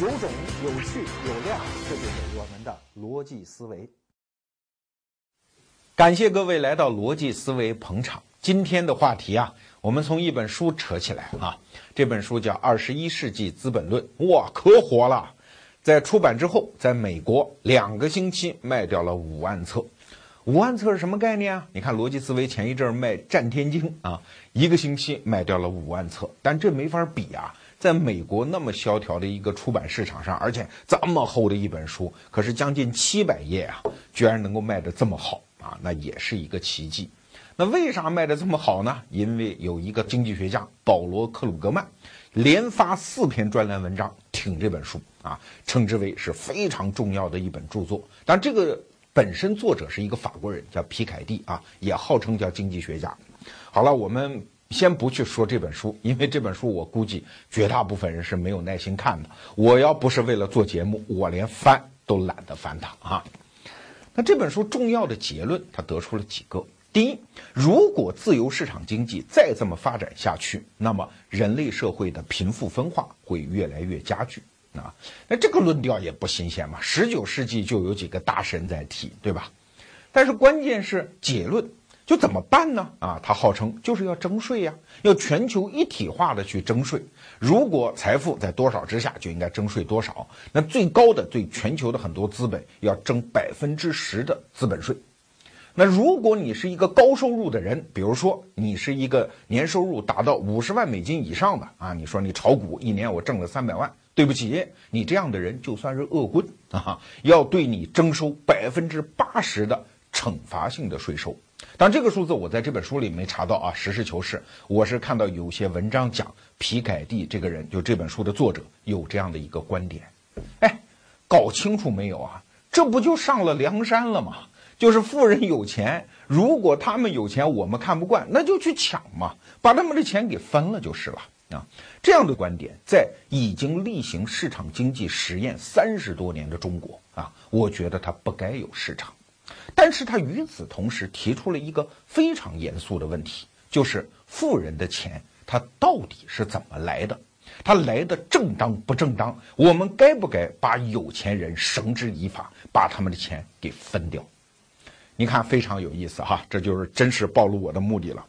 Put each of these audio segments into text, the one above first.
有种、有趣、有料，这就是我们的逻辑思维。感谢各位来到逻辑思维捧场。今天的话题啊，我们从一本书扯起来啊。这本书叫《二十一世纪资本论》，哇，可火了！在出版之后，在美国两个星期卖掉了五万册。五万册是什么概念啊？你看逻辑思维前一阵卖《战天经》啊，一个星期卖掉了五万册，但这没法比啊。在美国那么萧条的一个出版市场上，而且这么厚的一本书，可是将近七百页啊，居然能够卖得这么好啊，那也是一个奇迹。那为啥卖得这么好呢？因为有一个经济学家保罗·克鲁格曼，连发四篇专栏文章挺这本书啊，称之为是非常重要的一本著作。但这个本身作者是一个法国人，叫皮凯蒂啊，也号称叫经济学家。好了，我们。先不去说这本书，因为这本书我估计绝大部分人是没有耐心看的。我要不是为了做节目，我连翻都懒得翻它啊。那这本书重要的结论，他得出了几个：第一，如果自由市场经济再这么发展下去，那么人类社会的贫富分化会越来越加剧啊。那这个论调也不新鲜嘛，十九世纪就有几个大神在提，对吧？但是关键是结论。就怎么办呢？啊，他号称就是要征税呀，要全球一体化的去征税。如果财富在多少之下，就应该征税多少。那最高的对全球的很多资本要征百分之十的资本税。那如果你是一个高收入的人，比如说你是一个年收入达到五十万美金以上的啊，你说你炒股一年我挣了三百万，对不起，你这样的人就算是恶棍啊，要对你征收百分之八十的惩罚性的税收。但这个数字我在这本书里没查到啊，实事求是，我是看到有些文章讲皮凯蒂这个人，就这本书的作者有这样的一个观点，哎，搞清楚没有啊？这不就上了梁山了吗？就是富人有钱，如果他们有钱，我们看不惯，那就去抢嘛，把他们的钱给分了就是了啊。这样的观点在已经例行市场经济实验三十多年的中国啊，我觉得它不该有市场。但是他与此同时提出了一个非常严肃的问题，就是富人的钱他到底是怎么来的？他来的正当不正当？我们该不该把有钱人绳之以法，把他们的钱给分掉？你看非常有意思哈，这就是真实暴露我的目的了。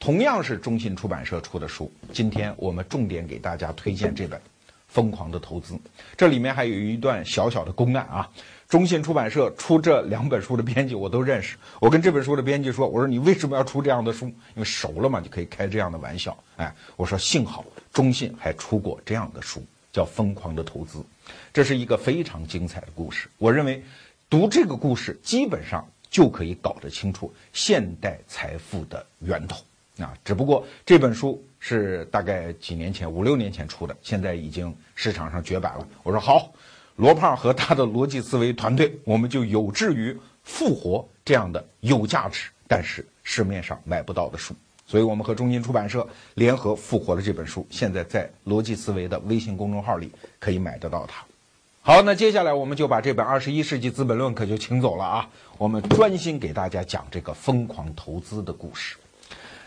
同样是中信出版社出的书，今天我们重点给大家推荐这本《疯狂的投资》，这里面还有一段小小的公案啊。中信出版社出这两本书的编辑我都认识，我跟这本书的编辑说：“我说你为什么要出这样的书？因为熟了嘛，就可以开这样的玩笑。”哎，我说幸好中信还出过这样的书，叫《疯狂的投资》，这是一个非常精彩的故事。我认为读这个故事基本上就可以搞得清楚现代财富的源头啊。只不过这本书是大概几年前五六年前出的，现在已经市场上绝版了。我说好。罗胖和他的逻辑思维团队，我们就有志于复活这样的有价值但是市面上买不到的书，所以我们和中信出版社联合复活了这本书，现在在逻辑思维的微信公众号里可以买得到它。好，那接下来我们就把这本《二十一世纪资本论》可就请走了啊，我们专心给大家讲这个疯狂投资的故事。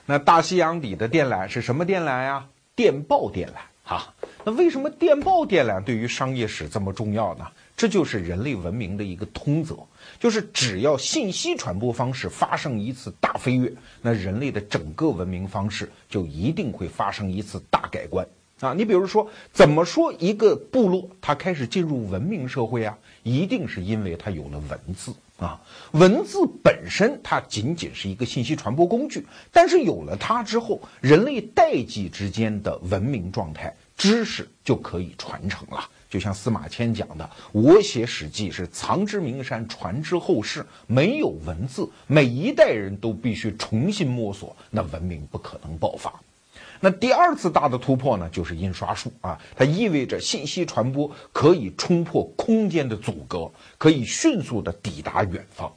那大西洋底的电缆是什么电缆呀？电报电缆。啊，那为什么电报电缆对于商业史这么重要呢？这就是人类文明的一个通则，就是只要信息传播方式发生一次大飞跃，那人类的整个文明方式就一定会发生一次大改观啊！你比如说，怎么说一个部落它开始进入文明社会啊？一定是因为它有了文字啊！文字本身它仅仅是一个信息传播工具，但是有了它之后，人类代际之间的文明状态。知识就可以传承了，就像司马迁讲的：“我写史记是藏之名山，传之后世。没有文字，每一代人都必须重新摸索，那文明不可能爆发。”那第二次大的突破呢，就是印刷术啊，它意味着信息传播可以冲破空间的阻隔，可以迅速的抵达远方。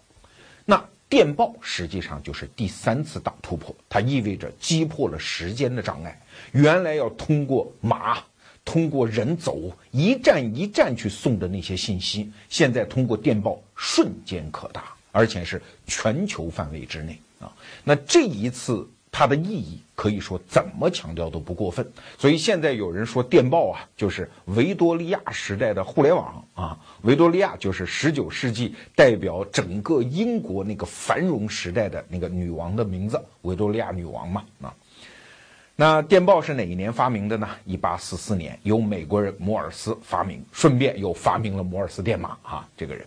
那电报实际上就是第三次大突破，它意味着击破了时间的障碍。原来要通过马、通过人走一站一站去送的那些信息，现在通过电报瞬间可达，而且是全球范围之内啊！那这一次它的意义可以说怎么强调都不过分。所以现在有人说电报啊，就是维多利亚时代的互联网啊。维多利亚就是十九世纪代表整个英国那个繁荣时代的那个女王的名字，维多利亚女王嘛啊。那电报是哪一年发明的呢？一八四四年，由美国人摩尔斯发明，顺便又发明了摩尔斯电码啊。这个人，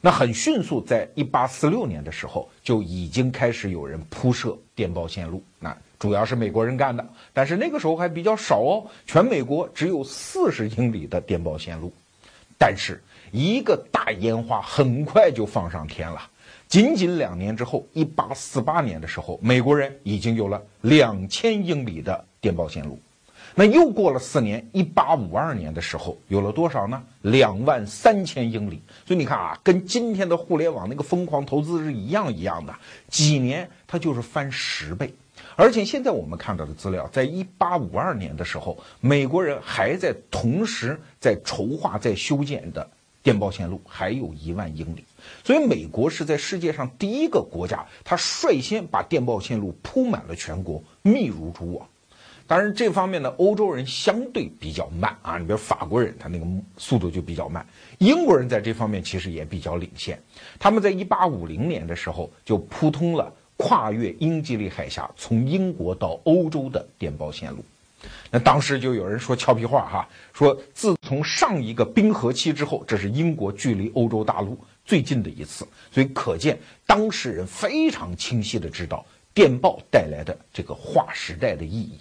那很迅速，在一八四六年的时候就已经开始有人铺设电报线路，那主要是美国人干的，但是那个时候还比较少哦，全美国只有四十英里的电报线路，但是一个大烟花很快就放上天了。仅仅两年之后，一八四八年的时候，美国人已经有了两千英里的电报线路。那又过了四年，一八五二年的时候，有了多少呢？两万三千英里。所以你看啊，跟今天的互联网那个疯狂投资是一样一样的，几年它就是翻十倍。而且现在我们看到的资料，在一八五二年的时候，美国人还在同时在筹划、在修建的电报线路还有一万英里。所以，美国是在世界上第一个国家，它率先把电报线路铺满了全国，密如蛛网。当然，这方面呢，欧洲人相对比较慢啊。你比如法国人，他那个速度就比较慢。英国人在这方面其实也比较领先，他们在1850年的时候就铺通了跨越英吉利海峡，从英国到欧洲的电报线路。那当时就有人说俏皮话哈，说自从上一个冰河期之后，这是英国距离欧洲大陆。最近的一次，所以可见当事人非常清晰的知道电报带来的这个划时代的意义。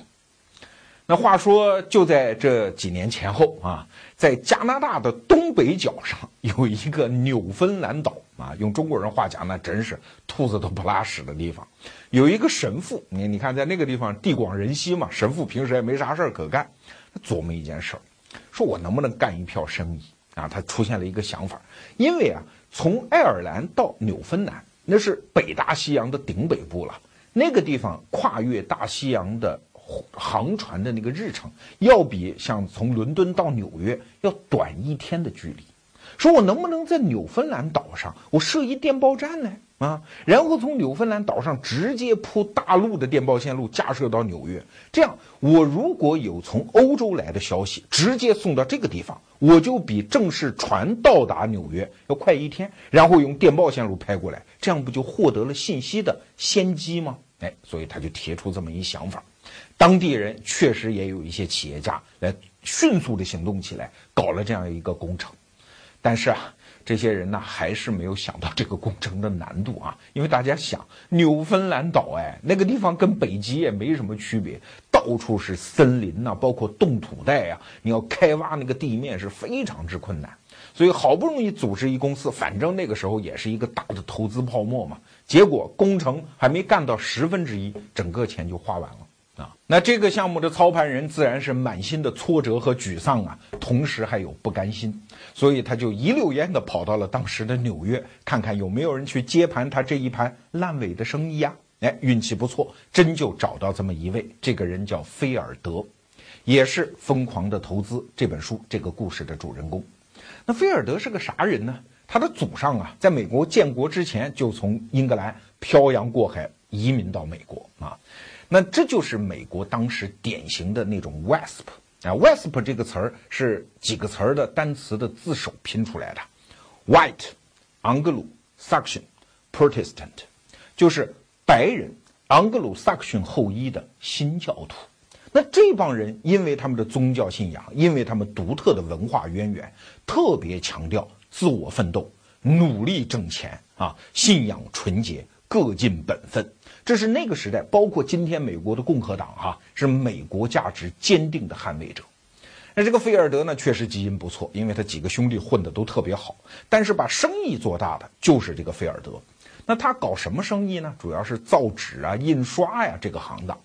那话说，就在这几年前后啊，在加拿大的东北角上有一个纽芬兰岛啊，用中国人话讲，那真是兔子都不拉屎的地方。有一个神父，你你看，在那个地方地广人稀嘛，神父平时也没啥事儿可干，他琢磨一件事儿，说我能不能干一票生意啊？他出现了一个想法，因为啊。从爱尔兰到纽芬兰，那是北大西洋的顶北部了。那个地方跨越大西洋的航船的那个日程，要比像从伦敦到纽约要短一天的距离。说我能不能在纽芬兰岛上，我设一电报站呢？啊，然后从纽芬兰岛上直接铺大陆的电报线路架设到纽约，这样我如果有从欧洲来的消息，直接送到这个地方，我就比正式船到达纽约要快一天，然后用电报线路拍过来，这样不就获得了信息的先机吗？哎，所以他就提出这么一想法，当地人确实也有一些企业家来迅速的行动起来，搞了这样一个工程，但是啊。这些人呢，还是没有想到这个工程的难度啊！因为大家想，纽芬兰岛，哎，那个地方跟北极也没什么区别，到处是森林呐，包括冻土带呀，你要开挖那个地面是非常之困难。所以好不容易组织一公司，反正那个时候也是一个大的投资泡沫嘛，结果工程还没干到十分之一，整个钱就花完了。啊，那这个项目的操盘人自然是满心的挫折和沮丧啊，同时还有不甘心，所以他就一溜烟的跑到了当时的纽约，看看有没有人去接盘他这一盘烂尾的生意呀。哎，运气不错，真就找到这么一位，这个人叫菲尔德，也是《疯狂的投资》这本书这个故事的主人公。那菲尔德是个啥人呢？他的祖上啊，在美国建国之前就从英格兰漂洋过海移民到美国啊。那这就是美国当时典型的那种 WASP 啊，WASP 这个词儿是几个词儿的单词的字首拼出来的，White、Anglo-Saxon、Protestant，就是白人、盎格鲁撒克逊后裔的新教徒。那这帮人因为他们的宗教信仰，因为他们独特的文化渊源，特别强调自我奋斗、努力挣钱啊，信仰纯洁，各尽本分。这是那个时代，包括今天美国的共和党，哈，是美国价值坚定的捍卫者。那这个菲尔德呢，确实基因不错，因为他几个兄弟混的都特别好。但是把生意做大的就是这个菲尔德。那他搞什么生意呢？主要是造纸啊、印刷呀这个行当。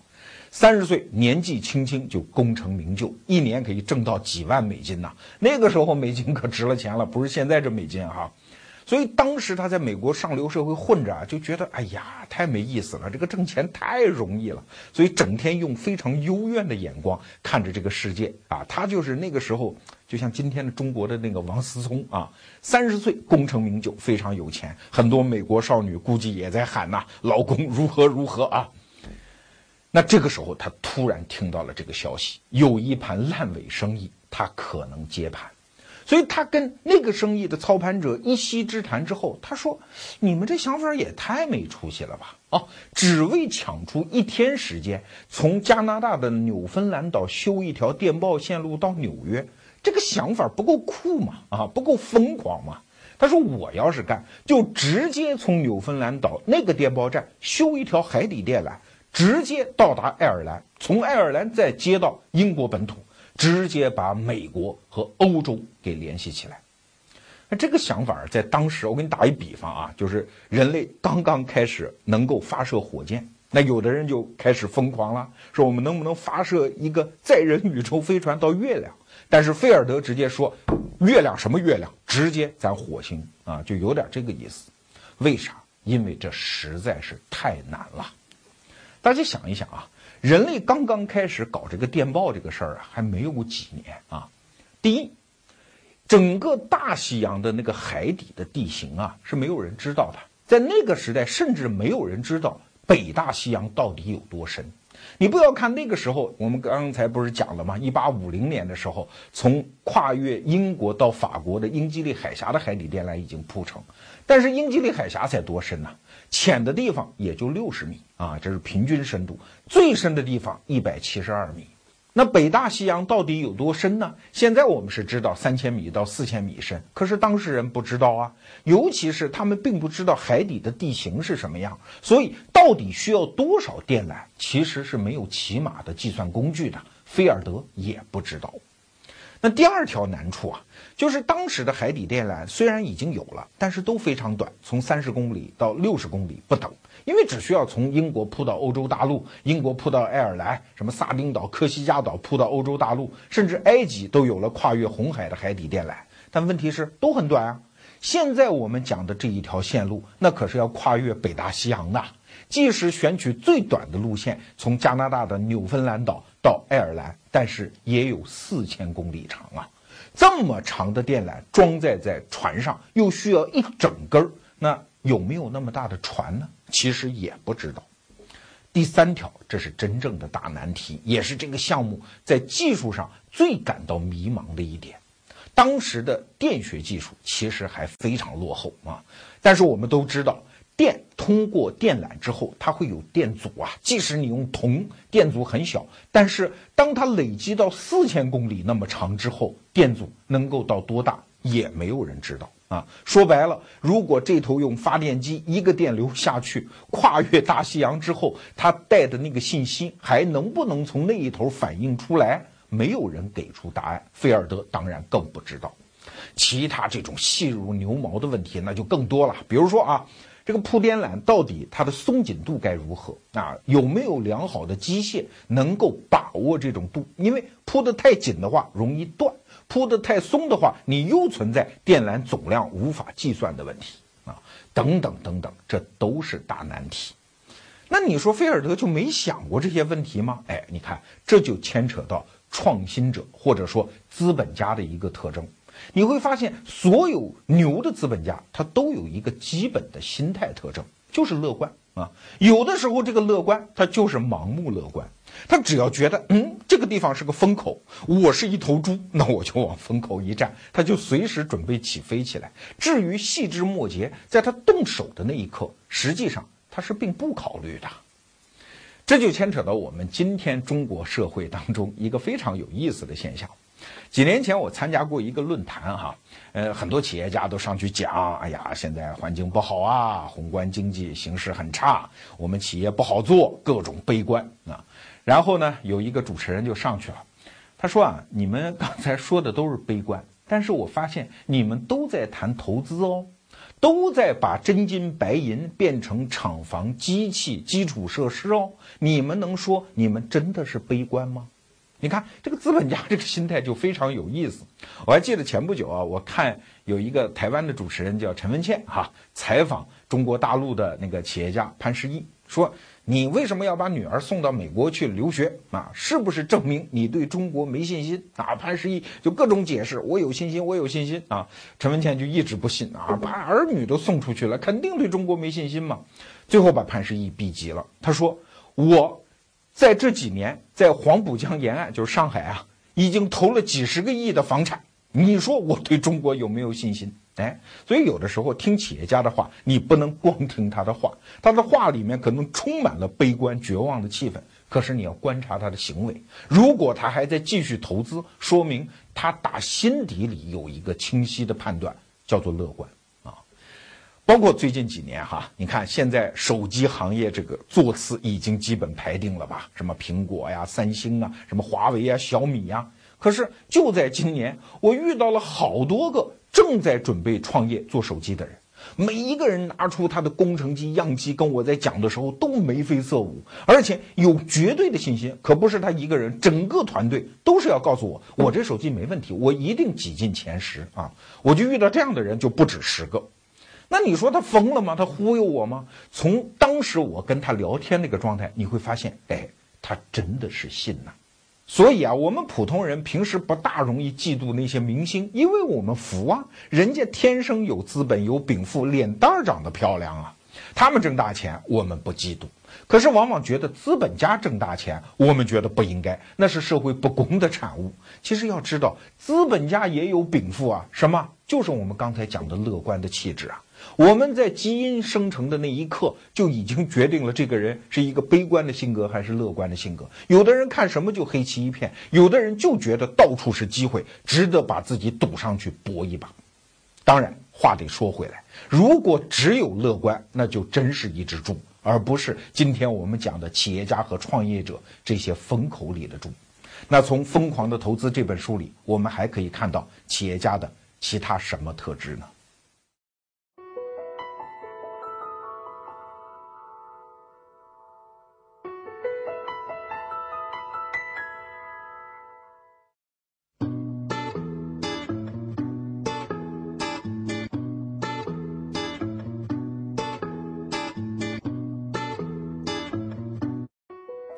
三十岁年纪轻轻就功成名就，一年可以挣到几万美金呐。那个时候美金可值了钱了，不是现在这美金哈。所以当时他在美国上流社会混着啊，就觉得哎呀太没意思了，这个挣钱太容易了，所以整天用非常幽怨的眼光看着这个世界啊。他就是那个时候，就像今天的中国的那个王思聪啊，三十岁功成名就，非常有钱，很多美国少女估计也在喊呐，老公如何如何啊。那这个时候他突然听到了这个消息，有一盘烂尾生意，他可能接盘。所以他跟那个生意的操盘者一席之谈之后，他说：“你们这想法也太没出息了吧！啊，只为抢出一天时间，从加拿大的纽芬兰岛修一条电报线路到纽约，这个想法不够酷吗？啊，不够疯狂吗？”他说：“我要是干，就直接从纽芬兰岛那个电报站修一条海底电缆，直接到达爱尔兰，从爱尔兰再接到英国本土。”直接把美国和欧洲给联系起来，那这个想法在当时，我给你打一比方啊，就是人类刚刚开始能够发射火箭，那有的人就开始疯狂了，说我们能不能发射一个载人宇宙飞船到月亮？但是菲尔德直接说，月亮什么月亮？直接咱火星啊，就有点这个意思。为啥？因为这实在是太难了。大家想一想啊。人类刚刚开始搞这个电报这个事儿啊，还没有几年啊。第一，整个大西洋的那个海底的地形啊，是没有人知道的。在那个时代，甚至没有人知道北大西洋到底有多深。你不要看那个时候，我们刚才不是讲了吗？一八五零年的时候，从跨越英国到法国的英吉利海峡的海底电缆已经铺成，但是英吉利海峡才多深呢？浅的地方也就六十米啊，这是平均深度。最深的地方一百七十二米。那北大西洋到底有多深呢？现在我们是知道三千米到四千米深，可是当事人不知道啊。尤其是他们并不知道海底的地形是什么样，所以到底需要多少电缆，其实是没有起码的计算工具的。菲尔德也不知道。那第二条难处啊，就是当时的海底电缆虽然已经有了，但是都非常短，从三十公里到六十公里不等，因为只需要从英国铺到欧洲大陆，英国铺到爱尔兰，什么萨丁岛、科西嘉岛铺到欧洲大陆，甚至埃及都有了跨越红海的海底电缆，但问题是都很短啊。现在我们讲的这一条线路，那可是要跨越北大西洋的，即使选取最短的路线，从加拿大的纽芬兰岛到爱尔兰。但是也有四千公里长啊，这么长的电缆装载在船上，又需要一整根儿，那有没有那么大的船呢？其实也不知道。第三条，这是真正的大难题，也是这个项目在技术上最感到迷茫的一点。当时的电学技术其实还非常落后啊，但是我们都知道。电通过电缆之后，它会有电阻啊。即使你用铜，电阻很小，但是当它累积到四千公里那么长之后，电阻能够到多大，也没有人知道啊。说白了，如果这头用发电机一个电流下去，跨越大西洋之后，它带的那个信息还能不能从那一头反映出来？没有人给出答案。菲尔德当然更不知道。其他这种细如牛毛的问题那就更多了，比如说啊。这个铺电缆到底它的松紧度该如何啊？有没有良好的机械能够把握这种度？因为铺得太紧的话容易断，铺得太松的话，你又存在电缆总量无法计算的问题啊！等等等等，这都是大难题。那你说菲尔德就没想过这些问题吗？哎，你看这就牵扯到创新者或者说资本家的一个特征。你会发现，所有牛的资本家，他都有一个基本的心态特征，就是乐观啊。有的时候，这个乐观他就是盲目乐观，他只要觉得，嗯，这个地方是个风口，我是一头猪，那我就往风口一站，他就随时准备起飞起来。至于细枝末节，在他动手的那一刻，实际上他是并不考虑的。这就牵扯到我们今天中国社会当中一个非常有意思的现象。几年前我参加过一个论坛，哈，呃，很多企业家都上去讲，哎呀，现在环境不好啊，宏观经济形势很差，我们企业不好做，各种悲观啊。然后呢，有一个主持人就上去了，他说啊，你们刚才说的都是悲观，但是我发现你们都在谈投资哦，都在把真金白银变成厂房、机器、基础设施哦，你们能说你们真的是悲观吗？你看这个资本家这个心态就非常有意思。我还记得前不久啊，我看有一个台湾的主持人叫陈文茜哈，采访中国大陆的那个企业家潘石屹，说你为什么要把女儿送到美国去留学啊？是不是证明你对中国没信心啊？潘石屹就各种解释，我有信心，我有信心啊。陈文茜就一直不信啊，把儿女都送出去了，肯定对中国没信心嘛。最后把潘石屹逼急了，他说我。在这几年，在黄浦江沿岸，就是上海啊，已经投了几十个亿的房产。你说我对中国有没有信心？哎，所以有的时候听企业家的话，你不能光听他的话，他的话里面可能充满了悲观、绝望的气氛。可是你要观察他的行为，如果他还在继续投资，说明他打心底里有一个清晰的判断，叫做乐观。包括最近几年哈，你看现在手机行业这个座次已经基本排定了吧？什么苹果呀、三星啊、什么华为呀、小米呀。可是就在今年，我遇到了好多个正在准备创业做手机的人。每一个人拿出他的工程机、样机，跟我在讲的时候都眉飞色舞，而且有绝对的信心。可不是他一个人，整个团队都是要告诉我，我这手机没问题，我一定挤进前十啊！我就遇到这样的人就不止十个。那你说他疯了吗？他忽悠我吗？从当时我跟他聊天那个状态，你会发现，哎，他真的是信呐。所以啊，我们普通人平时不大容易嫉妒那些明星，因为我们服啊，人家天生有资本、有禀赋，脸蛋儿长得漂亮啊，他们挣大钱，我们不嫉妒。可是往往觉得资本家挣大钱，我们觉得不应该，那是社会不公的产物。其实要知道，资本家也有禀赋啊，什么？就是我们刚才讲的乐观的气质啊。我们在基因生成的那一刻就已经决定了这个人是一个悲观的性格还是乐观的性格。有的人看什么就黑漆一片，有的人就觉得到处是机会，值得把自己赌上去搏一把。当然，话得说回来，如果只有乐观，那就真是一只猪，而不是今天我们讲的企业家和创业者这些风口里的猪。那从《疯狂的投资》这本书里，我们还可以看到企业家的其他什么特质呢？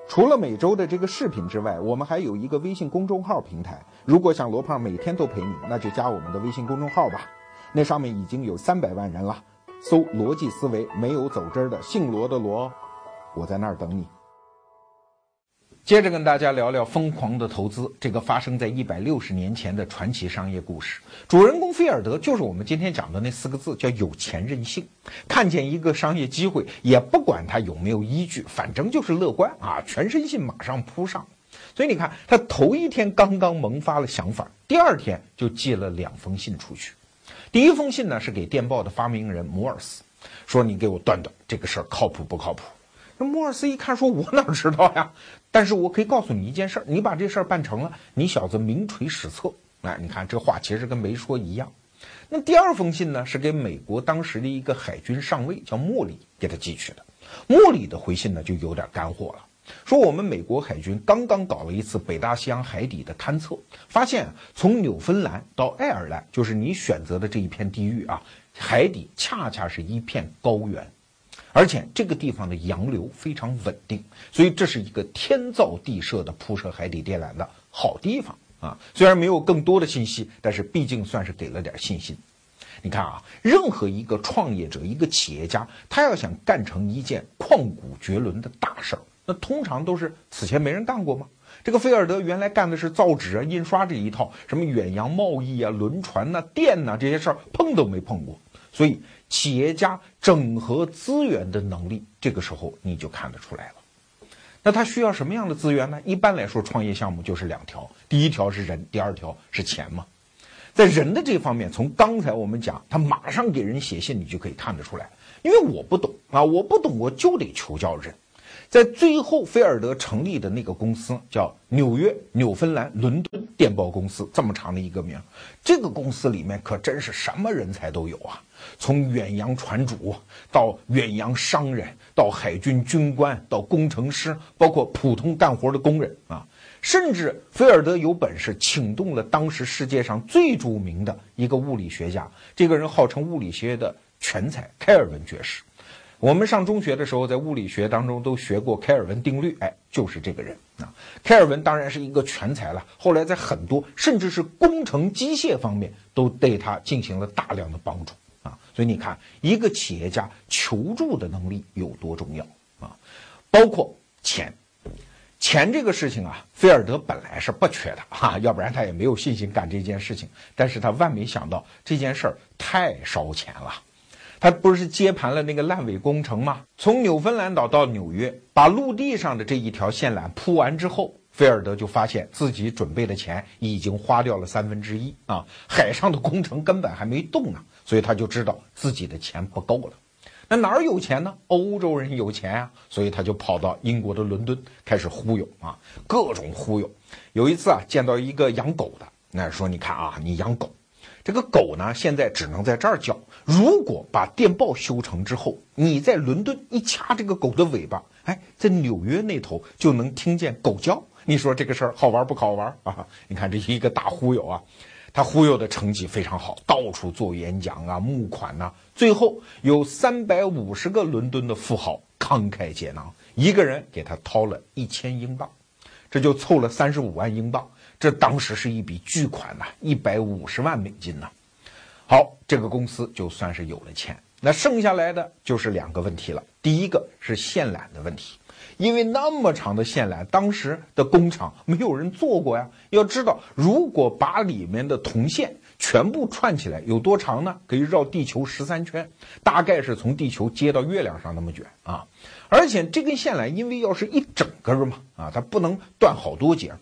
除了每周的这个视频之外，我们还有一个微信公众号平台。如果想罗胖每天都陪你，那就加我们的微信公众号吧。那上面已经有三百万人了，搜“逻辑思维”，没有走之儿的，姓罗的罗，我在那儿等你。接着跟大家聊聊疯狂的投资，这个发生在一百六十年前的传奇商业故事。主人公菲尔德就是我们今天讲的那四个字，叫有钱任性。看见一个商业机会，也不管他有没有依据，反正就是乐观啊，全身心马上扑上。所以你看，他头一天刚刚萌发了想法，第二天就寄了两封信出去。第一封信呢是给电报的发明人摩尔斯，说你给我断断这个事儿靠谱不靠谱？那摩尔斯一看，说我哪知道呀？但是我可以告诉你一件事儿，你把这事儿办成了，你小子名垂史册。哎，你看这话其实跟没说一样。那第二封信呢，是给美国当时的一个海军上尉叫莫里给他寄去的。莫里的回信呢就有点干货了，说我们美国海军刚刚搞了一次北大西洋海底的勘测，发现从纽芬兰到爱尔兰，就是你选择的这一片地域啊，海底恰恰是一片高原。而且这个地方的洋流非常稳定，所以这是一个天造地设的铺设海底电缆的好地方啊。虽然没有更多的信息，但是毕竟算是给了点信心。你看啊，任何一个创业者、一个企业家，他要想干成一件旷古绝伦的大事儿，那通常都是此前没人干过吗？这个菲尔德原来干的是造纸啊、印刷这一套，什么远洋贸易啊、轮船呐、电呐这些事儿碰都没碰过，所以。企业家整合资源的能力，这个时候你就看得出来了。那他需要什么样的资源呢？一般来说，创业项目就是两条：第一条是人，第二条是钱嘛。在人的这方面，从刚才我们讲，他马上给人写信，你就可以看得出来。因为我不懂啊，我不懂，我就得求教人。在最后，菲尔德成立的那个公司叫纽约、纽芬兰、伦敦电报公司，这么长的一个名。这个公司里面可真是什么人才都有啊！从远洋船主到远洋商人，到海军军官，到工程师，包括普通干活的工人啊，甚至菲尔德有本事请动了当时世界上最著名的一个物理学家，这个人号称物理学的全才——开尔文爵士。我们上中学的时候，在物理学当中都学过开尔文定律，哎，就是这个人啊。开尔文当然是一个全才了，后来在很多甚至是工程机械方面都对他进行了大量的帮助。啊，所以你看，一个企业家求助的能力有多重要啊！包括钱，钱这个事情啊，菲尔德本来是不缺的哈，要不然他也没有信心干这件事情。但是他万没想到这件事儿太烧钱了。他不是接盘了那个烂尾工程吗？从纽芬兰岛到纽约，把陆地上的这一条线缆铺完之后，菲尔德就发现自己准备的钱已经花掉了三分之一啊，海上的工程根本还没动呢，所以他就知道自己的钱不够了。那哪儿有钱呢？欧洲人有钱啊，所以他就跑到英国的伦敦开始忽悠啊，各种忽悠。有一次啊，见到一个养狗的，那说你看啊，你养狗，这个狗呢现在只能在这儿叫。如果把电报修成之后，你在伦敦一掐这个狗的尾巴，哎，在纽约那头就能听见狗叫。你说这个事儿好玩不好玩 啊？你看这一个大忽悠啊。他忽悠的成绩非常好，到处做演讲啊，募款呐，最后有三百五十个伦敦的富豪慷慨解囊，一个人给他掏了一千英镑，这就凑了三十五万英镑，这当时是一笔巨款呐，一百五十万美金呐。好，这个公司就算是有了钱，那剩下来的就是两个问题了，第一个是线缆的问题。因为那么长的线缆，当时的工厂没有人做过呀。要知道，如果把里面的铜线全部串起来，有多长呢？可以绕地球十三圈，大概是从地球接到月亮上那么卷啊！而且这根线缆，因为要是一整根嘛，啊，它不能断好多节，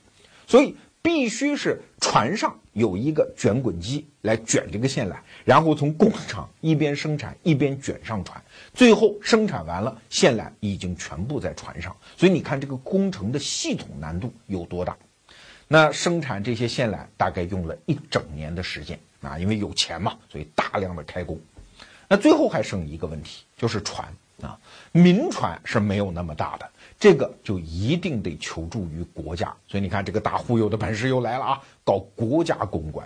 所以。必须是船上有一个卷滚机来卷这个线缆，然后从工厂一边生产一边卷上船，最后生产完了，线缆已经全部在船上。所以你看这个工程的系统难度有多大？那生产这些线缆大概用了一整年的时间啊，因为有钱嘛，所以大量的开工。那最后还剩一个问题，就是船啊，民船是没有那么大的。这个就一定得求助于国家，所以你看这个大忽悠的本事又来了啊！搞国家公关，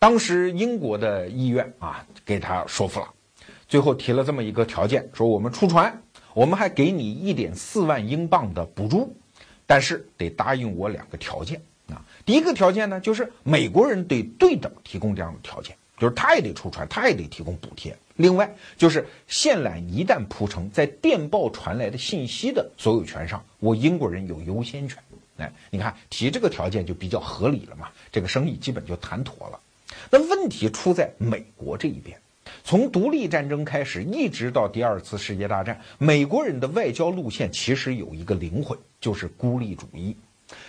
当时英国的议院啊给他说服了，最后提了这么一个条件，说我们出船，我们还给你一点四万英镑的补助，但是得答应我两个条件啊。第一个条件呢，就是美国人得对等提供这样的条件。就是他也得出船，他也得提供补贴。另外，就是线缆一旦铺成，在电报传来的信息的所有权上，我英国人有优先权。哎，你看提这个条件就比较合理了嘛，这个生意基本就谈妥了。那问题出在美国这一边，从独立战争开始，一直到第二次世界大战，美国人的外交路线其实有一个灵魂，就是孤立主义。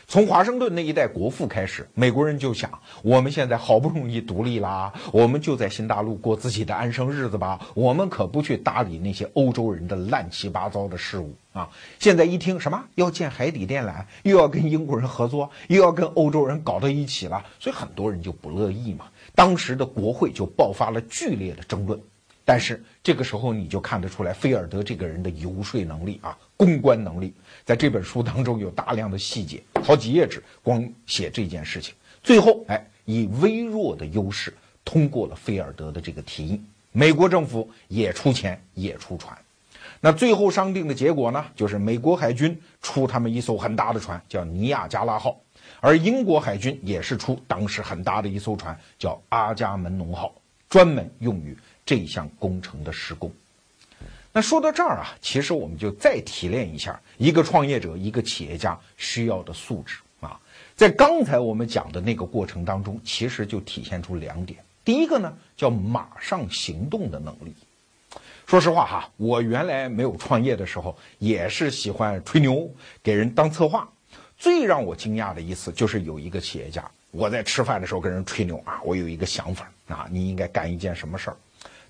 从华盛顿那一代国父开始，美国人就想：我们现在好不容易独立啦，我们就在新大陆过自己的安生日子吧。我们可不去搭理那些欧洲人的乱七八糟的事物啊！现在一听什么要建海底电缆，又要跟英国人合作，又要跟欧洲人搞到一起了，所以很多人就不乐意嘛。当时的国会就爆发了剧烈的争论。但是这个时候你就看得出来，菲尔德这个人的游说能力啊，公关能力。在这本书当中有大量的细节，好几页纸光写这件事情。最后，哎，以微弱的优势通过了菲尔德的这个提议。美国政府也出钱，也出船。那最后商定的结果呢，就是美国海军出他们一艘很大的船，叫尼亚加拉号，而英国海军也是出当时很大的一艘船，叫阿伽门农号，专门用于这项工程的施工。那说到这儿啊，其实我们就再提炼一下一个创业者、一个企业家需要的素质啊。在刚才我们讲的那个过程当中，其实就体现出两点。第一个呢，叫马上行动的能力。说实话哈，我原来没有创业的时候，也是喜欢吹牛，给人当策划。最让我惊讶的一次，就是有一个企业家，我在吃饭的时候跟人吹牛啊，我有一个想法啊，你应该干一件什么事儿。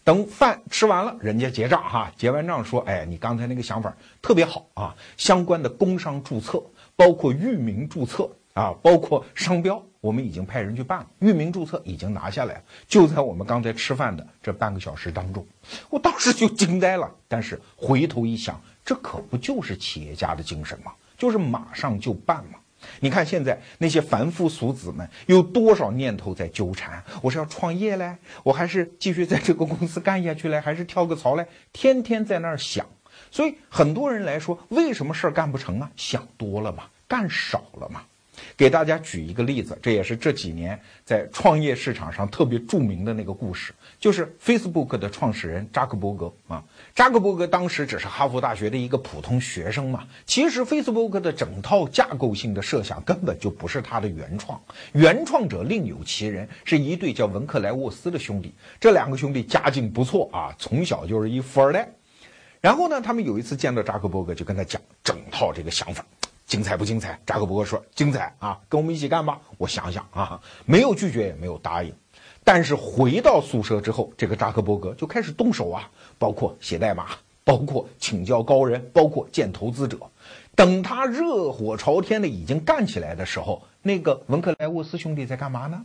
等饭吃完了，人家结账哈，结完账说：“哎，你刚才那个想法特别好啊，相关的工商注册，包括域名注册啊，包括商标，我们已经派人去办了，域名注册已经拿下来了，就在我们刚才吃饭的这半个小时当中。”我当时就惊呆了，但是回头一想，这可不就是企业家的精神吗？就是马上就办嘛。你看现在那些凡夫俗子们有多少念头在纠缠？我是要创业嘞，我还是继续在这个公司干下去嘞，还是跳个槽嘞？天天在那儿想。所以很多人来说，为什么事儿干不成啊？想多了嘛，干少了嘛。给大家举一个例子，这也是这几年在创业市场上特别著名的那个故事，就是 Facebook 的创始人扎克伯格啊。扎克伯格当时只是哈佛大学的一个普通学生嘛。其实 Facebook 的整套架构性的设想根本就不是他的原创，原创者另有其人，是一对叫文克莱沃斯的兄弟。这两个兄弟家境不错啊，从小就是一富二代。然后呢，他们有一次见到扎克伯格，就跟他讲整套这个想法。精彩不精彩？扎克伯格说：“精彩啊，跟我们一起干吧。”我想想啊，没有拒绝，也没有答应。但是回到宿舍之后，这个扎克伯格就开始动手啊，包括写代码，包括请教高人，包括见投资者。等他热火朝天的已经干起来的时候，那个文克莱沃斯兄弟在干嘛呢？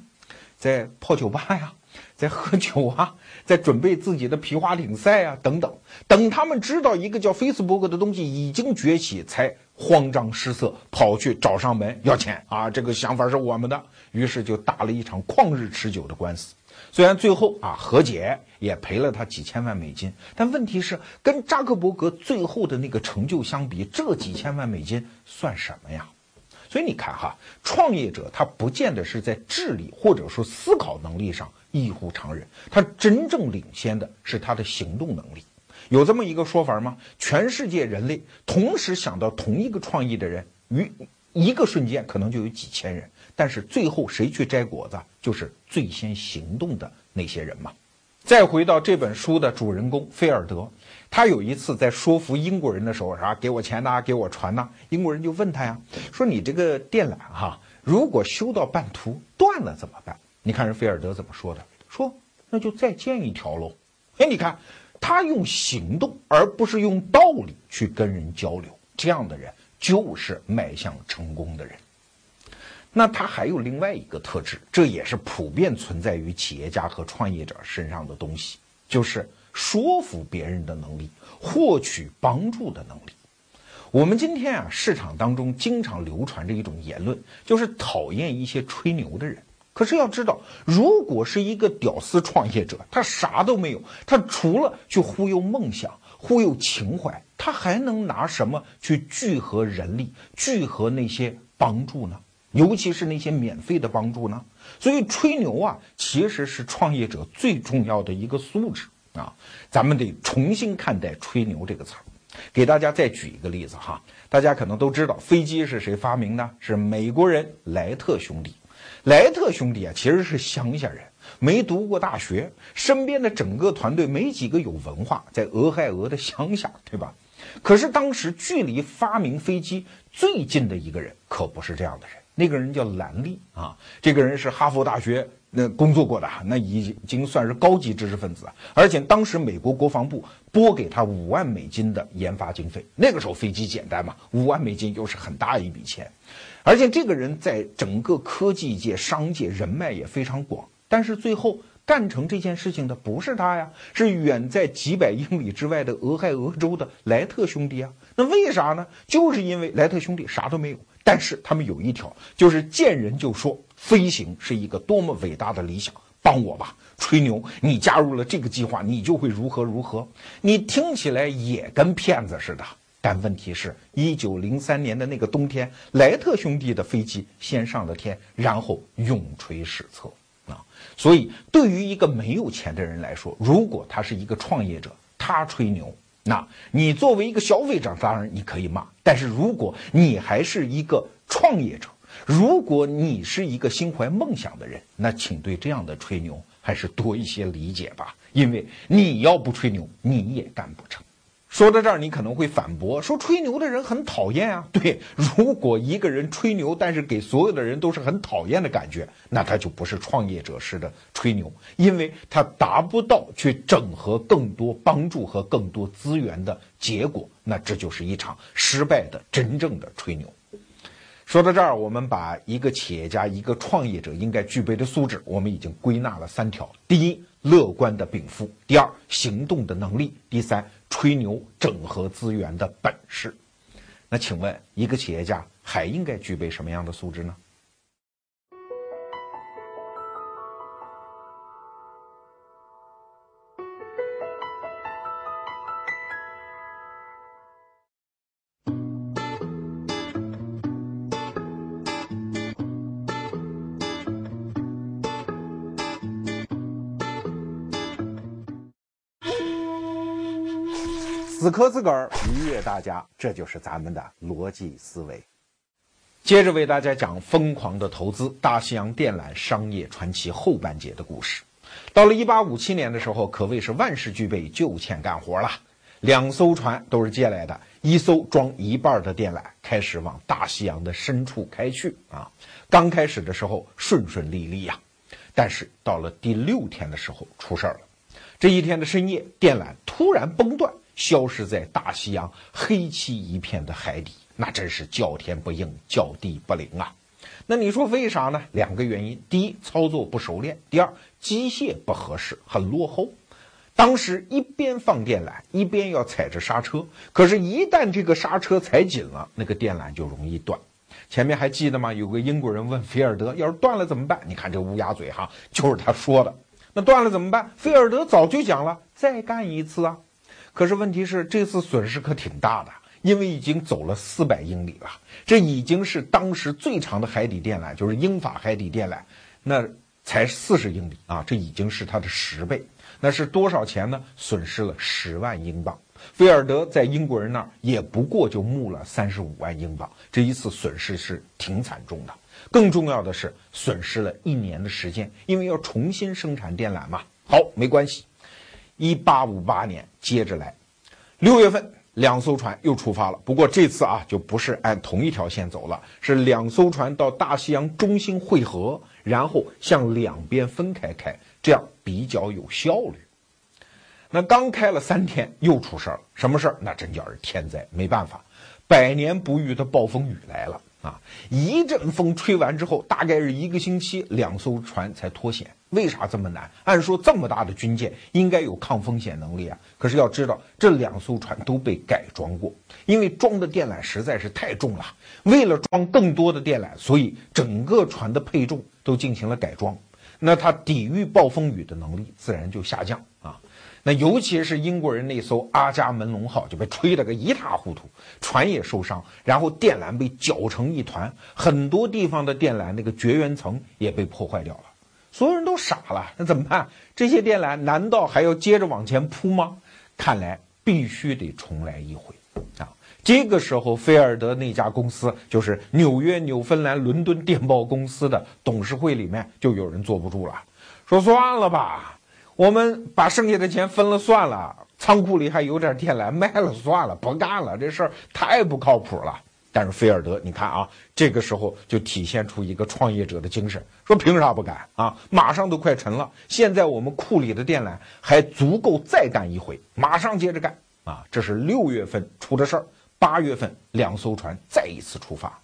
在泡酒吧呀。在喝酒啊，在准备自己的皮划艇赛啊，等等。等他们知道一个叫 Facebook 的东西已经崛起，才慌张失色，跑去找上门要钱啊！这个想法是我们的，于是就打了一场旷日持久的官司。虽然最后啊和解，也赔了他几千万美金，但问题是，跟扎克伯格最后的那个成就相比，这几千万美金算什么呀？所以你看哈，创业者他不见得是在智力或者说思考能力上。异乎常人，他真正领先的是他的行动能力。有这么一个说法吗？全世界人类同时想到同一个创意的人，于一个瞬间可能就有几千人，但是最后谁去摘果子，就是最先行动的那些人嘛。再回到这本书的主人公菲尔德，他有一次在说服英国人的时候，啥给我钱呐，给我船呐，英国人就问他呀，说你这个电缆哈，如果修到半途断了怎么办？你看人菲尔德怎么说的？说那就再建一条喽。哎，你看他用行动而不是用道理去跟人交流，这样的人就是迈向成功的人。那他还有另外一个特质，这也是普遍存在于企业家和创业者身上的东西，就是说服别人的能力，获取帮助的能力。我们今天啊，市场当中经常流传着一种言论，就是讨厌一些吹牛的人。可是要知道，如果是一个屌丝创业者，他啥都没有，他除了去忽悠梦想、忽悠情怀，他还能拿什么去聚合人力、聚合那些帮助呢？尤其是那些免费的帮助呢？所以吹牛啊，其实是创业者最重要的一个素质啊！咱们得重新看待“吹牛”这个词儿。给大家再举一个例子哈，大家可能都知道，飞机是谁发明的？是美国人莱特兄弟。莱特兄弟啊，其实是乡下人，没读过大学，身边的整个团队没几个有文化，在俄亥俄的乡下，对吧？可是当时距离发明飞机最近的一个人，可不是这样的人，那个人叫兰利啊，这个人是哈佛大学那工作过的，那已经算是高级知识分子，而且当时美国国防部拨给他五万美金的研发经费，那个时候飞机简单嘛，五万美金又是很大一笔钱。而且这个人在整个科技界、商界人脉也非常广，但是最后干成这件事情的不是他呀，是远在几百英里之外的俄亥俄州的莱特兄弟啊。那为啥呢？就是因为莱特兄弟啥都没有，但是他们有一条，就是见人就说飞行是一个多么伟大的理想，帮我吧，吹牛，你加入了这个计划，你就会如何如何。你听起来也跟骗子似的。但问题是，一九零三年的那个冬天，莱特兄弟的飞机先上了天，然后永垂史册啊！所以，对于一个没有钱的人来说，如果他是一个创业者，他吹牛，那你作为一个消费者，当然你可以骂；但是如果你还是一个创业者，如果你是一个心怀梦想的人，那请对这样的吹牛还是多一些理解吧，因为你要不吹牛，你也干不成。说到这儿，你可能会反驳说，吹牛的人很讨厌啊。对，如果一个人吹牛，但是给所有的人都是很讨厌的感觉，那他就不是创业者式的吹牛，因为他达不到去整合更多帮助和更多资源的结果。那这就是一场失败的真正的吹牛。说到这儿，我们把一个企业家、一个创业者应该具备的素质，我们已经归纳了三条：第一，乐观的禀赋；第二，行动的能力；第三。吹牛整合资源的本事，那请问一个企业家还应该具备什么样的素质呢？死磕自个儿，愉悦大家，这就是咱们的逻辑思维。接着为大家讲《疯狂的投资：大西洋电缆商业传奇》后半节的故事。到了1857年的时候，可谓是万事俱备，就欠干活了。两艘船都是借来的，一艘装一半的电缆，开始往大西洋的深处开去啊。刚开始的时候顺顺利利呀，但是到了第六天的时候出事儿了。这一天的深夜，电缆突然崩断，消失在大西洋黑漆一片的海底，那真是叫天不应，叫地不灵啊！那你说为啥呢？两个原因：第一，操作不熟练；第二，机械不合适，很落后。当时一边放电缆，一边要踩着刹车，可是，一旦这个刹车踩紧了，那个电缆就容易断。前面还记得吗？有个英国人问菲尔德：“要是断了怎么办？”你看这乌鸦嘴哈，就是他说的。那断了怎么办？菲尔德早就讲了，再干一次啊！可是问题是，这次损失可挺大的，因为已经走了四百英里了，这已经是当时最长的海底电缆，就是英法海底电缆，那才四十英里啊，这已经是它的十倍。那是多少钱呢？损失了十万英镑。菲尔德在英国人那儿也不过就募了三十五万英镑，这一次损失是挺惨重的。更重要的是，损失了一年的时间，因为要重新生产电缆嘛。好，没关系。一八五八年接着来，六月份两艘船又出发了。不过这次啊，就不是按同一条线走了，是两艘船到大西洋中心汇合，然后向两边分开开，这样比较有效率。那刚开了三天，又出事儿了。什么事儿？那真叫是天灾，没办法，百年不遇的暴风雨来了。啊！一阵风吹完之后，大概是一个星期，两艘船才脱险。为啥这么难？按说这么大的军舰应该有抗风险能力啊。可是要知道，这两艘船都被改装过，因为装的电缆实在是太重了。为了装更多的电缆，所以整个船的配重都进行了改装。那它抵御暴风雨的能力自然就下降啊。那尤其是英国人那艘阿伽门农号就被吹得个一塌糊涂，船也受伤，然后电缆被搅成一团，很多地方的电缆那个绝缘层也被破坏掉了，所有人都傻了，那怎么办？这些电缆难道还要接着往前铺吗？看来必须得重来一回啊！这个时候，菲尔德那家公司就是纽约纽芬兰伦敦电报公司的董事会里面就有人坐不住了，说算了吧。我们把剩下的钱分了算了，仓库里还有点电缆，卖了算了，不干了，这事儿太不靠谱了。但是菲尔德，你看啊，这个时候就体现出一个创业者的精神，说凭啥不敢啊？马上都快沉了，现在我们库里的电缆还足够再干一回，马上接着干啊！这是六月份出的事儿，八月份两艘船再一次出发，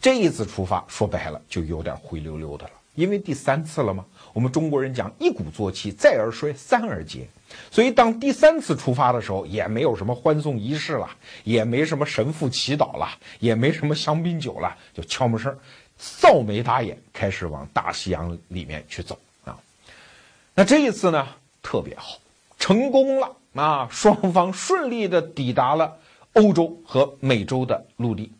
这一次出发说白了就有点灰溜溜的了，因为第三次了吗？我们中国人讲一鼓作气，再而衰，三而竭。所以当第三次出发的时候，也没有什么欢送仪式了，也没什么神父祈祷了，也没什么香槟酒了，就悄没声儿扫眉打眼，开始往大西洋里面去走啊。那这一次呢，特别好，成功了啊！双方顺利的抵达了欧洲和美洲的陆地。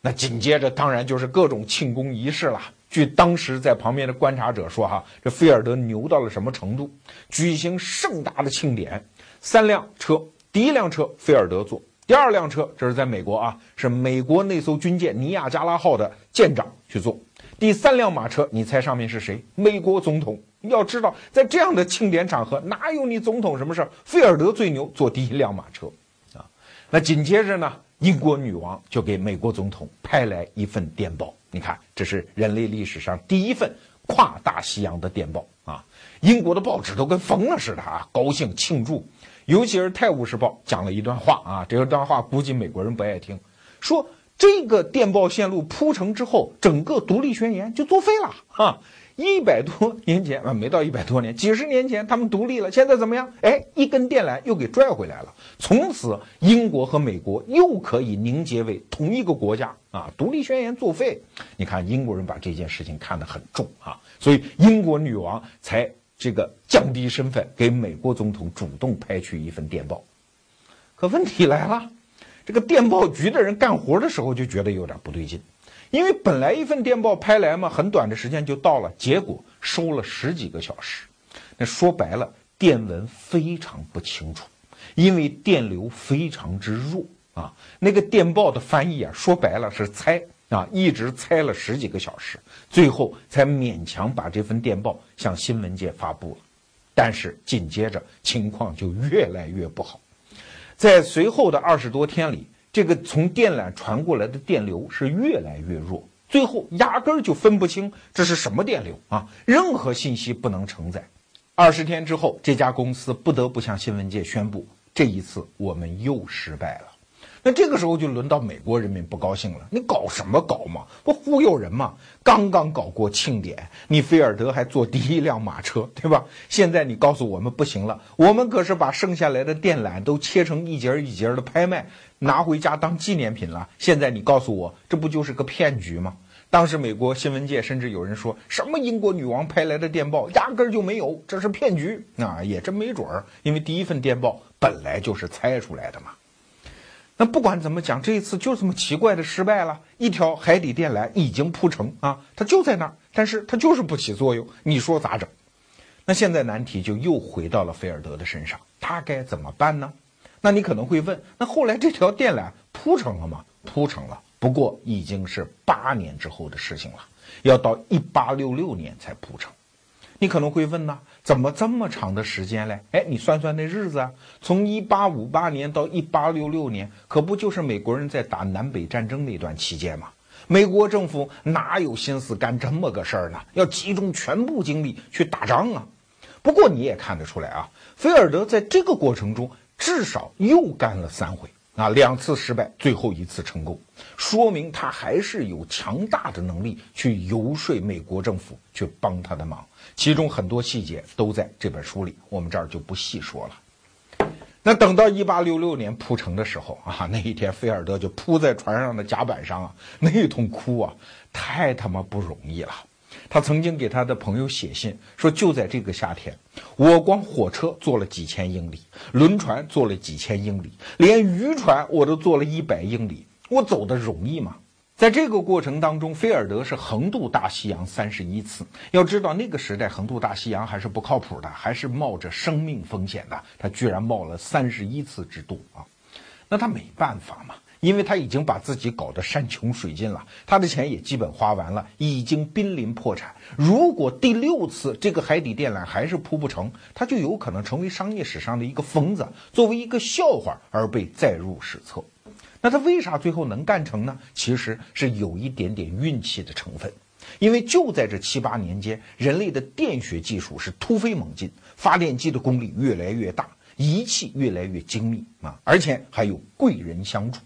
那紧接着，当然就是各种庆功仪式了。据当时在旁边的观察者说，哈，这菲尔德牛到了什么程度？举行盛大的庆典，三辆车，第一辆车菲尔德坐，第二辆车这是在美国啊，是美国那艘军舰尼亚加拉号的舰长去坐，第三辆马车，你猜上面是谁？美国总统。要知道，在这样的庆典场合，哪有你总统什么事儿？菲尔德最牛，坐第一辆马车，啊，那紧接着呢，英国女王就给美国总统派来一份电报。你看，这是人类历史上第一份跨大西洋的电报啊！英国的报纸都跟疯了似的啊，高兴庆祝。尤其是《泰晤士报》讲了一段话啊，这段话估计美国人不爱听，说这个电报线路铺成之后，整个独立宣言就作废了哈。一百多年前啊，没到一百多年，几十年前他们独立了，现在怎么样？哎，一根电缆又给拽回来了。从此，英国和美国又可以凝结为同一个国家啊！独立宣言作废，你看英国人把这件事情看得很重啊，所以英国女王才这个降低身份，给美国总统主动拍去一份电报。可问题来了，这个电报局的人干活的时候就觉得有点不对劲。因为本来一份电报拍来嘛，很短的时间就到了，结果收了十几个小时。那说白了，电文非常不清楚，因为电流非常之弱啊。那个电报的翻译啊，说白了是猜啊，一直猜了十几个小时，最后才勉强把这份电报向新闻界发布了。但是紧接着情况就越来越不好，在随后的二十多天里，这个从电缆传过来的电流是越来越弱，最后压根儿就分不清这是什么电流啊，任何信息不能承载。二十天之后，这家公司不得不向新闻界宣布，这一次我们又失败了。那这个时候就轮到美国人民不高兴了，你搞什么搞嘛？不忽悠人嘛？刚刚搞过庆典，你菲尔德还坐第一辆马车，对吧？现在你告诉我们不行了，我们可是把剩下来的电缆都切成一节一节的拍卖，拿回家当纪念品了。现在你告诉我，这不就是个骗局吗？当时美国新闻界甚至有人说什么英国女王拍来的电报压根儿就没有，这是骗局啊！也真没准儿，因为第一份电报本来就是猜出来的嘛。那不管怎么讲，这一次就这么奇怪的失败了。一条海底电缆已经铺成啊，它就在那儿，但是它就是不起作用。你说咋整？那现在难题就又回到了菲尔德的身上，他该怎么办呢？那你可能会问，那后来这条电缆铺成了吗？铺成了，不过已经是八年之后的事情了，要到一八六六年才铺成。你可能会问呢？怎么这么长的时间嘞？哎，你算算那日子啊，从一八五八年到一八六六年，可不就是美国人在打南北战争那段期间吗？美国政府哪有心思干这么个事儿呢？要集中全部精力去打仗啊！不过你也看得出来啊，菲尔德在这个过程中至少又干了三回啊，两次失败，最后一次成功，说明他还是有强大的能力去游说美国政府去帮他的忙。其中很多细节都在这本书里，我们这儿就不细说了。那等到一八六六年铺成的时候啊，那一天菲尔德就扑在船上的甲板上啊，那一通哭啊，太他妈不容易了。他曾经给他的朋友写信说，就在这个夏天，我光火车坐了几千英里，轮船坐了几千英里，连渔船我都坐了一百英里，我走的容易吗？在这个过程当中，菲尔德是横渡大西洋三十一次。要知道，那个时代横渡大西洋还是不靠谱的，还是冒着生命风险的。他居然冒了三十一次之多啊！那他没办法嘛，因为他已经把自己搞得山穷水尽了，他的钱也基本花完了，已经濒临破产。如果第六次这个海底电缆还是铺不成，他就有可能成为商业史上的一个疯子，作为一个笑话而被载入史册。那他为啥最后能干成呢？其实是有一点点运气的成分，因为就在这七八年间，人类的电学技术是突飞猛进，发电机的功率越来越大，仪器越来越精密啊，而且还有贵人相助。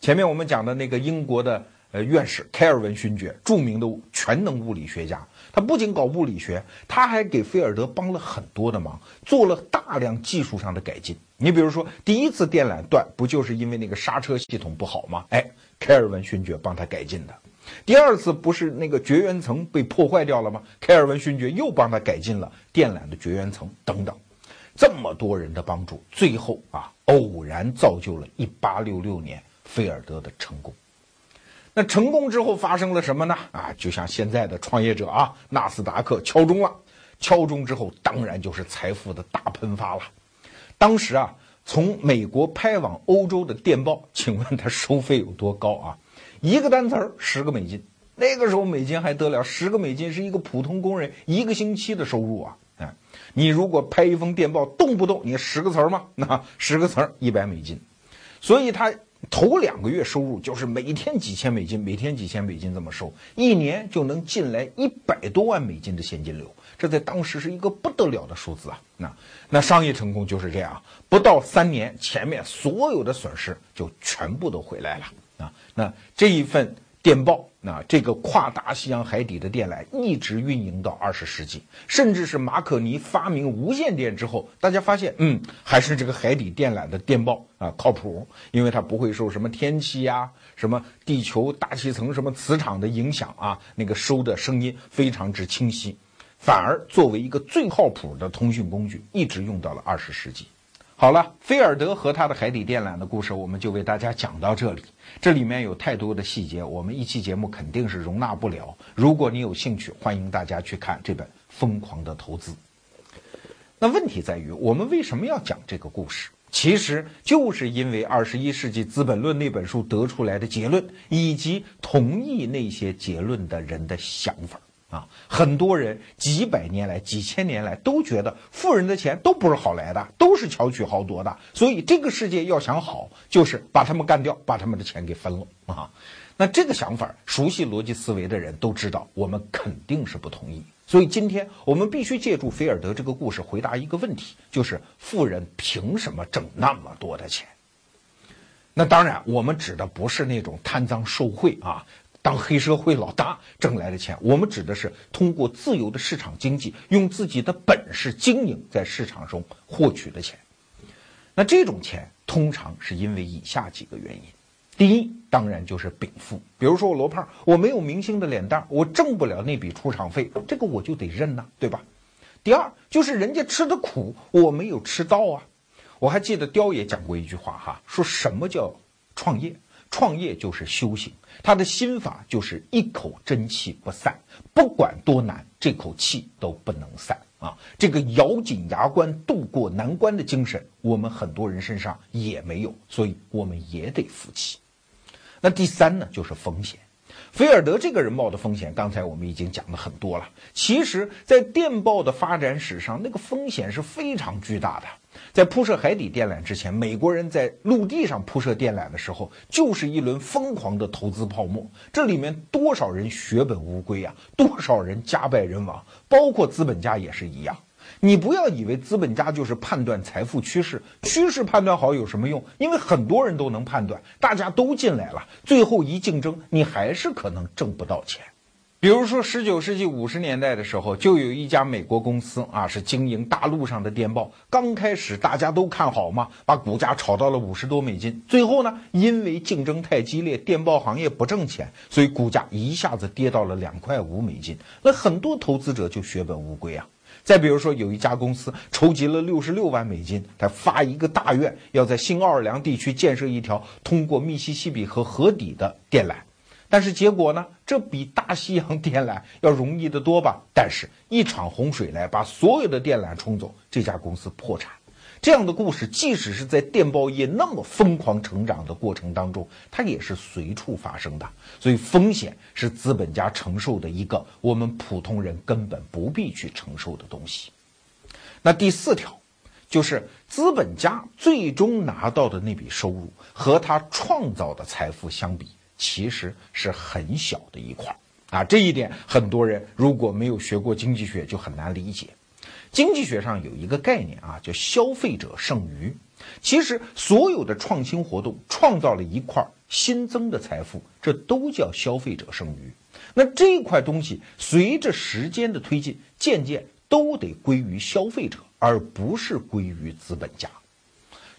前面我们讲的那个英国的呃院士凯尔文勋爵，著名的全能物理学家。他不仅搞物理学，他还给菲尔德帮了很多的忙，做了大量技术上的改进。你比如说，第一次电缆断，不就是因为那个刹车系统不好吗？哎，凯尔文勋爵帮他改进的。第二次不是那个绝缘层被破坏掉了吗？凯尔文勋爵又帮他改进了电缆的绝缘层等等。这么多人的帮助，最后啊，偶然造就了1866年菲尔德的成功。那成功之后发生了什么呢？啊，就像现在的创业者啊，纳斯达克敲钟了，敲钟之后当然就是财富的大喷发了。当时啊，从美国拍往欧洲的电报，请问他收费有多高啊？一个单词儿十个美金，那个时候美金还得了，十个美金是一个普通工人一个星期的收入啊！哎，你如果拍一封电报，动不动你十个词儿吗？那十个词儿一百美金，所以他。头两个月收入就是每天几千美金，每天几千美金这么收，一年就能进来一百多万美金的现金流，这在当时是一个不得了的数字啊！那那商业成功就是这样，不到三年，前面所有的损失就全部都回来了啊！那这一份。电报，那这个跨大西洋海底的电缆一直运营到二十世纪，甚至是马可尼发明无线电之后，大家发现，嗯，还是这个海底电缆的电报啊靠谱，因为它不会受什么天气呀、什么地球大气层、什么磁场的影响啊，那个收的声音非常之清晰，反而作为一个最靠谱的通讯工具，一直用到了二十世纪。好了，菲尔德和他的海底电缆的故事，我们就为大家讲到这里。这里面有太多的细节，我们一期节目肯定是容纳不了。如果你有兴趣，欢迎大家去看这本《疯狂的投资》。那问题在于，我们为什么要讲这个故事？其实就是因为《二十一世纪资本论》那本书得出来的结论，以及同意那些结论的人的想法啊。很多人几百年来、几千年来都觉得富人的钱都不是好来的，都是巧取豪夺的。所以这个世界要想好，就是把他们干掉，把他们的钱给分了啊。那这个想法，熟悉逻辑思维的人都知道，我们肯定是不同意。所以今天我们必须借助菲尔德这个故事回答一个问题，就是富人凭什么挣那么多的钱？那当然，我们指的不是那种贪赃受贿啊，当黑社会老大挣来的钱，我们指的是通过自由的市场经济，用自己的本事经营在市场中获取的钱。那这种钱通常是因为以下几个原因。第一，当然就是禀赋。比如说我罗胖，我没有明星的脸蛋，我挣不了那笔出场费，这个我就得认呐，对吧？第二，就是人家吃的苦，我没有吃到啊。我还记得雕爷讲过一句话哈，说什么叫创业？创业就是修行，他的心法就是一口真气不散，不管多难，这口气都不能散啊。这个咬紧牙关渡过难关的精神，我们很多人身上也没有，所以我们也得服气。那第三呢，就是风险。菲尔德这个人冒的风险，刚才我们已经讲了很多了。其实，在电报的发展史上，那个风险是非常巨大的。在铺设海底电缆之前，美国人在陆地上铺设电缆的时候，就是一轮疯狂的投资泡沫。这里面多少人血本无归啊？多少人家败人亡？包括资本家也是一样。你不要以为资本家就是判断财富趋势，趋势判断好有什么用？因为很多人都能判断，大家都进来了，最后一竞争，你还是可能挣不到钱。比如说，十九世纪五十年代的时候，就有一家美国公司啊，是经营大陆上的电报。刚开始大家都看好嘛，把股价炒到了五十多美金。最后呢，因为竞争太激烈，电报行业不挣钱，所以股价一下子跌到了两块五美金。那很多投资者就血本无归啊。再比如说，有一家公司筹集了六十六万美金，他发一个大愿，要在新奥尔良地区建设一条通过密西西比河河底的电缆。但是结果呢？这比大西洋电缆要容易得多吧？但是，一场洪水来把所有的电缆冲走，这家公司破产。这样的故事，即使是在电报业那么疯狂成长的过程当中，它也是随处发生的。所以，风险是资本家承受的一个我们普通人根本不必去承受的东西。那第四条，就是资本家最终拿到的那笔收入和他创造的财富相比，其实是很小的一块儿啊。这一点，很多人如果没有学过经济学，就很难理解。经济学上有一个概念啊，叫消费者剩余。其实所有的创新活动创造了一块新增的财富，这都叫消费者剩余。那这块东西随着时间的推进，渐渐都得归于消费者，而不是归于资本家。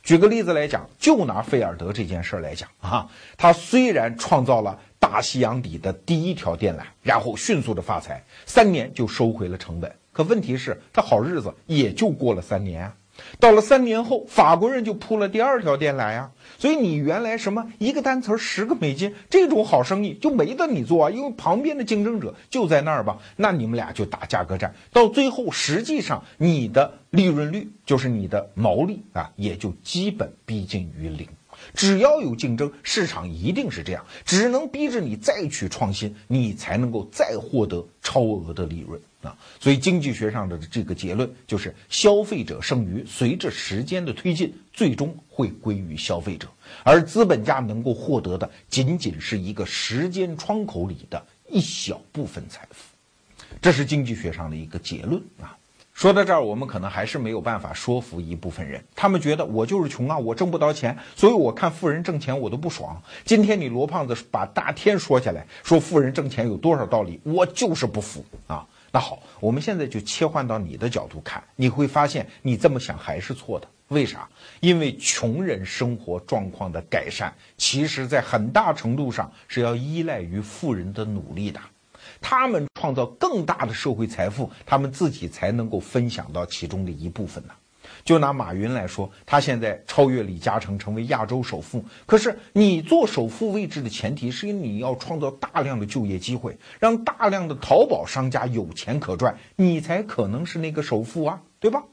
举个例子来讲，就拿菲尔德这件事来讲啊，他虽然创造了大西洋底的第一条电缆，然后迅速的发财，三年就收回了成本。可问题是，他好日子也就过了三年啊。到了三年后，法国人就铺了第二条电缆呀。所以你原来什么一个单词十个美金这种好生意就没得你做啊，因为旁边的竞争者就在那儿吧。那你们俩就打价格战，到最后实际上你的利润率就是你的毛利啊，也就基本逼近于零。只要有竞争，市场一定是这样，只能逼着你再去创新，你才能够再获得超额的利润啊！所以经济学上的这个结论就是，消费者剩余随着时间的推进，最终会归于消费者，而资本家能够获得的仅仅是一个时间窗口里的一小部分财富，这是经济学上的一个结论啊。说到这儿，我们可能还是没有办法说服一部分人。他们觉得我就是穷啊，我挣不到钱，所以我看富人挣钱我都不爽。今天你罗胖子把大天说下来，说富人挣钱有多少道理，我就是不服啊。那好，我们现在就切换到你的角度看，你会发现你这么想还是错的。为啥？因为穷人生活状况的改善，其实在很大程度上是要依赖于富人的努力的。他们创造更大的社会财富，他们自己才能够分享到其中的一部分呢。就拿马云来说，他现在超越李嘉诚成为亚洲首富。可是你做首富位置的前提是因为你要创造大量的就业机会，让大量的淘宝商家有钱可赚，你才可能是那个首富啊，对吧？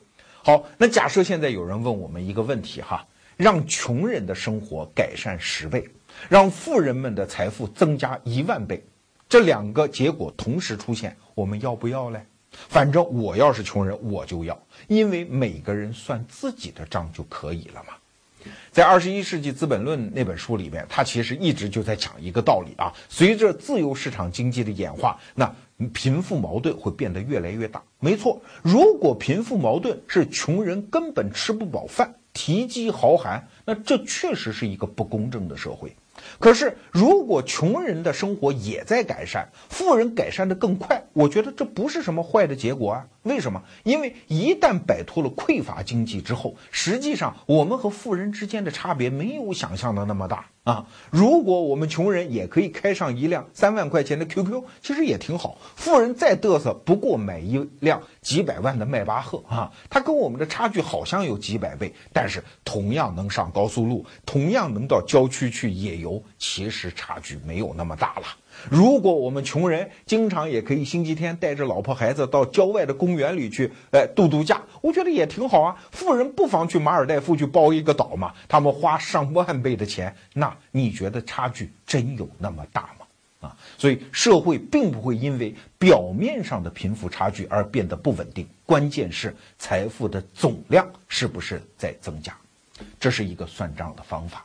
好，那假设现在有人问我们一个问题哈，让穷人的生活改善十倍，让富人们的财富增加一万倍，这两个结果同时出现，我们要不要嘞？反正我要是穷人，我就要，因为每个人算自己的账就可以了嘛。在《二十一世纪资本论》那本书里面，他其实一直就在讲一个道理啊：随着自由市场经济的演化，那贫富矛盾会变得越来越大。没错，如果贫富矛盾是穷人根本吃不饱饭、提饥豪寒，那这确实是一个不公正的社会。可是，如果穷人的生活也在改善，富人改善的更快，我觉得这不是什么坏的结果啊。为什么？因为一旦摆脱了匮乏经济之后，实际上我们和富人之间的差别没有想象的那么大啊。如果我们穷人也可以开上一辆三万块钱的 QQ，其实也挺好。富人再嘚瑟，不过买一辆几百万的迈巴赫啊，他跟我们的差距好像有几百倍，但是同样能上高速路，同样能到郊区去野游，其实差距没有那么大了。如果我们穷人经常也可以星期天带着老婆孩子到郊外的公园里去，哎，度度假，我觉得也挺好啊。富人不妨去马尔代夫去包一个岛嘛，他们花上万倍的钱，那你觉得差距真有那么大吗？啊，所以社会并不会因为表面上的贫富差距而变得不稳定，关键是财富的总量是不是在增加，这是一个算账的方法。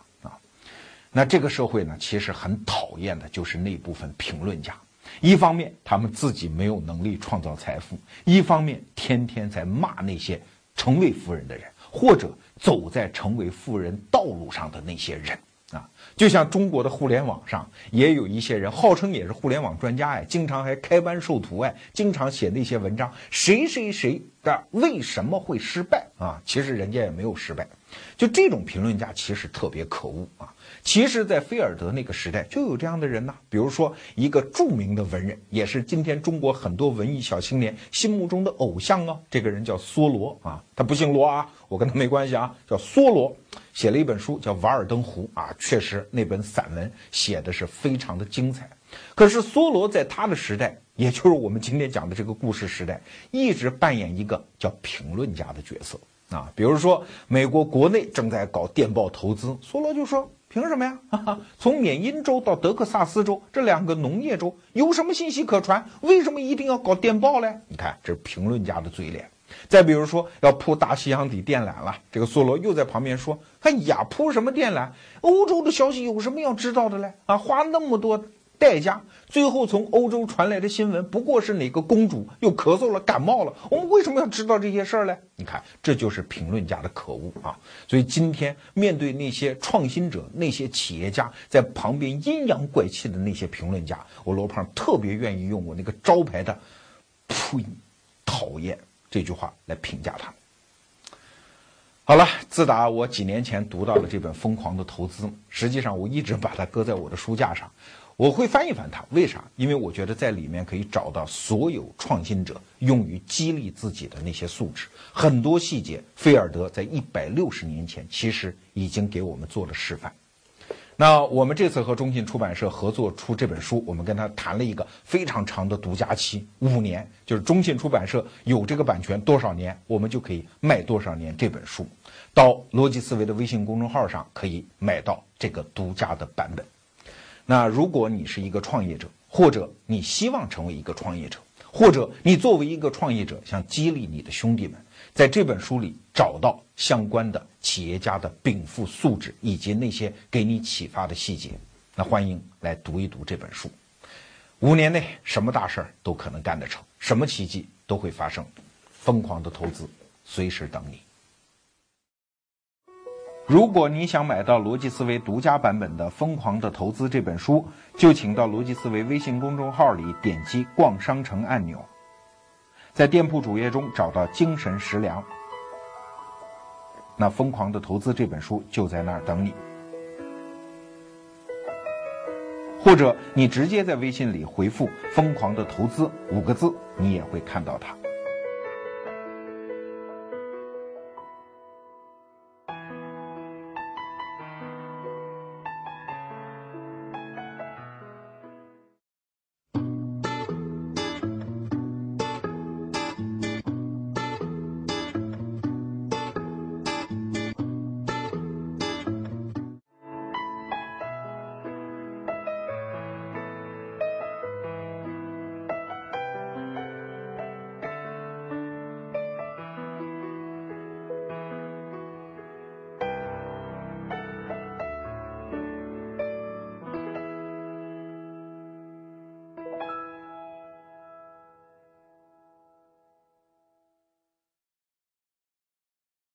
那这个社会呢，其实很讨厌的就是那部分评论家。一方面，他们自己没有能力创造财富；一方面，天天在骂那些成为富人的人，或者走在成为富人道路上的那些人啊。就像中国的互联网上，也有一些人号称也是互联网专家哎，经常还开班授徒哎，经常写那些文章，谁谁谁的为什么会失败啊？其实人家也没有失败。就这种评论家，其实特别可恶啊。其实，在菲尔德那个时代就有这样的人呐，比如说一个著名的文人，也是今天中国很多文艺小青年心目中的偶像哦。这个人叫梭罗啊，他不姓罗啊，我跟他没关系啊，叫梭罗，写了一本书叫《瓦尔登湖》啊，确实那本散文写的是非常的精彩。可是梭罗在他的时代，也就是我们今天讲的这个故事时代，一直扮演一个叫评论家的角色啊。比如说，美国国内正在搞电报投资，梭罗就说。凭什么呀？从缅因州到德克萨斯州这两个农业州有什么信息可传？为什么一定要搞电报嘞？你看，这是评论家的嘴脸。再比如说，要铺大西洋底电缆了，这个梭罗又在旁边说：“哎呀，铺什么电缆？欧洲的消息有什么要知道的嘞？啊，花那么多。”代价，最后从欧洲传来的新闻不过是哪个公主又咳嗽了、感冒了。我们为什么要知道这些事儿呢？你看，这就是评论家的可恶啊！所以今天面对那些创新者、那些企业家在旁边阴阳怪气的那些评论家，我罗胖特别愿意用我那个招牌的“呸，讨厌”这句话来评价他们。好了，自打我几年前读到了这本《疯狂的投资》，实际上我一直把它搁在我的书架上。我会翻一翻它，为啥？因为我觉得在里面可以找到所有创新者用于激励自己的那些素质，很多细节，菲尔德在一百六十年前其实已经给我们做了示范。那我们这次和中信出版社合作出这本书，我们跟他谈了一个非常长的独家期，五年，就是中信出版社有这个版权多少年，我们就可以卖多少年这本书。到逻辑思维的微信公众号上可以买到这个独家的版本。那如果你是一个创业者，或者你希望成为一个创业者，或者你作为一个创业者想激励你的兄弟们，在这本书里找到相关的企业家的禀赋素质以及那些给你启发的细节，那欢迎来读一读这本书。五年内什么大事儿都可能干得成，什么奇迹都会发生。疯狂的投资，随时等你。如果你想买到逻辑思维独家版本的《疯狂的投资》这本书，就请到逻辑思维微信公众号里点击“逛商城”按钮，在店铺主页中找到“精神食粮”，那《疯狂的投资》这本书就在那儿等你。或者你直接在微信里回复“疯狂的投资”五个字，你也会看到它。